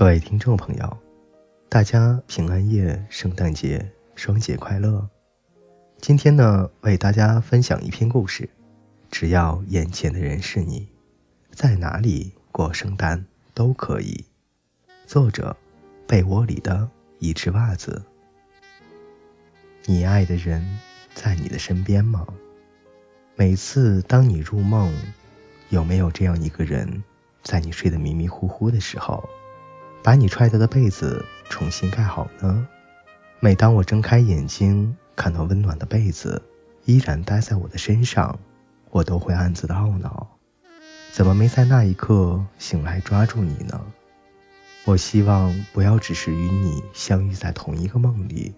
各位听众朋友，大家平安夜、圣诞节双节快乐！今天呢，为大家分享一篇故事。只要眼前的人是你，在哪里过圣诞都可以。作者：被窝里的一只袜子。你爱的人在你的身边吗？每次当你入梦，有没有这样一个人，在你睡得迷迷糊糊的时候？把你踹掉的被子重新盖好呢。每当我睁开眼睛，看到温暖的被子依然待在我的身上，我都会暗自的懊恼：怎么没在那一刻醒来抓住你呢？我希望不要只是与你相遇在同一个梦里。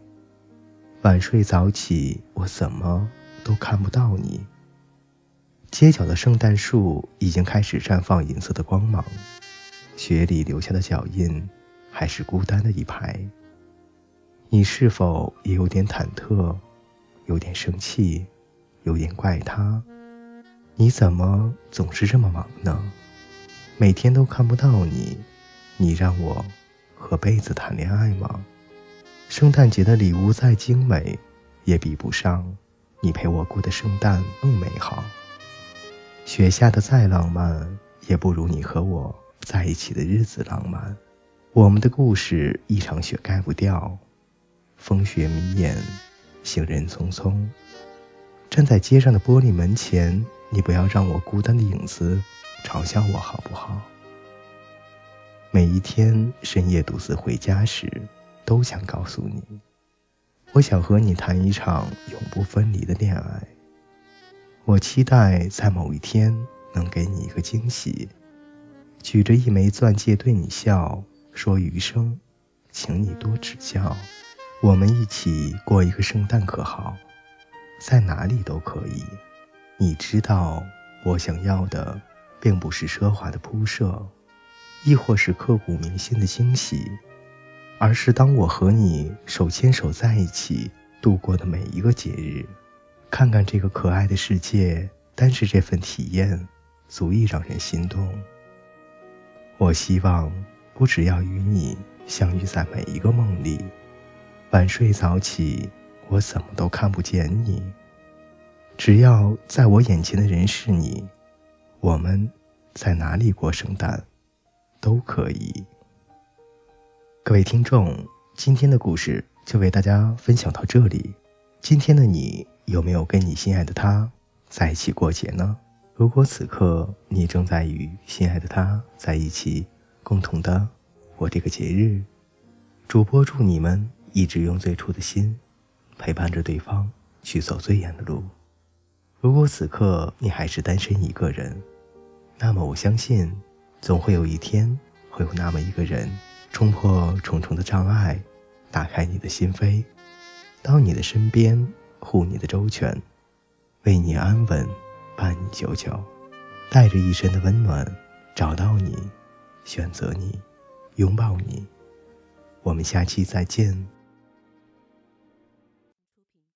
晚睡早起，我怎么都看不到你。街角的圣诞树已经开始绽放银色的光芒。雪里留下的脚印，还是孤单的一排。你是否也有点忐忑，有点生气，有点怪他？你怎么总是这么忙呢？每天都看不到你，你让我和被子谈恋爱吗？圣诞节的礼物再精美，也比不上你陪我过的圣诞更美好。雪下的再浪漫，也不如你和我。在一起的日子浪漫，我们的故事一场雪盖不掉。风雪迷眼，行人匆匆，站在街上的玻璃门前，你不要让我孤单的影子嘲笑我好不好？每一天深夜独自回家时，都想告诉你，我想和你谈一场永不分离的恋爱。我期待在某一天能给你一个惊喜。举着一枚钻戒对你笑，说余生，请你多指教。我们一起过一个圣诞可好？在哪里都可以。你知道，我想要的并不是奢华的铺设，亦或是刻骨铭心的惊喜，而是当我和你手牵手在一起度过的每一个节日。看看这个可爱的世界，单是这份体验，足以让人心动。我希望不只要与你相遇在每一个梦里，晚睡早起，我怎么都看不见你。只要在我眼前的人是你，我们在哪里过圣诞都可以。各位听众，今天的故事就为大家分享到这里。今天的你有没有跟你心爱的他在一起过节呢？如果此刻你正在与心爱的他在一起，共同的过这个节日，主播祝你们一直用最初的心陪伴着对方去走最远的路。如果此刻你还是单身一个人，那么我相信，总会有一天会有那么一个人冲破重重的障碍，打开你的心扉，到你的身边护你的周全，为你安稳。伴你久久，带着一身的温暖，找到你，选择你，拥抱你。我们下期再见。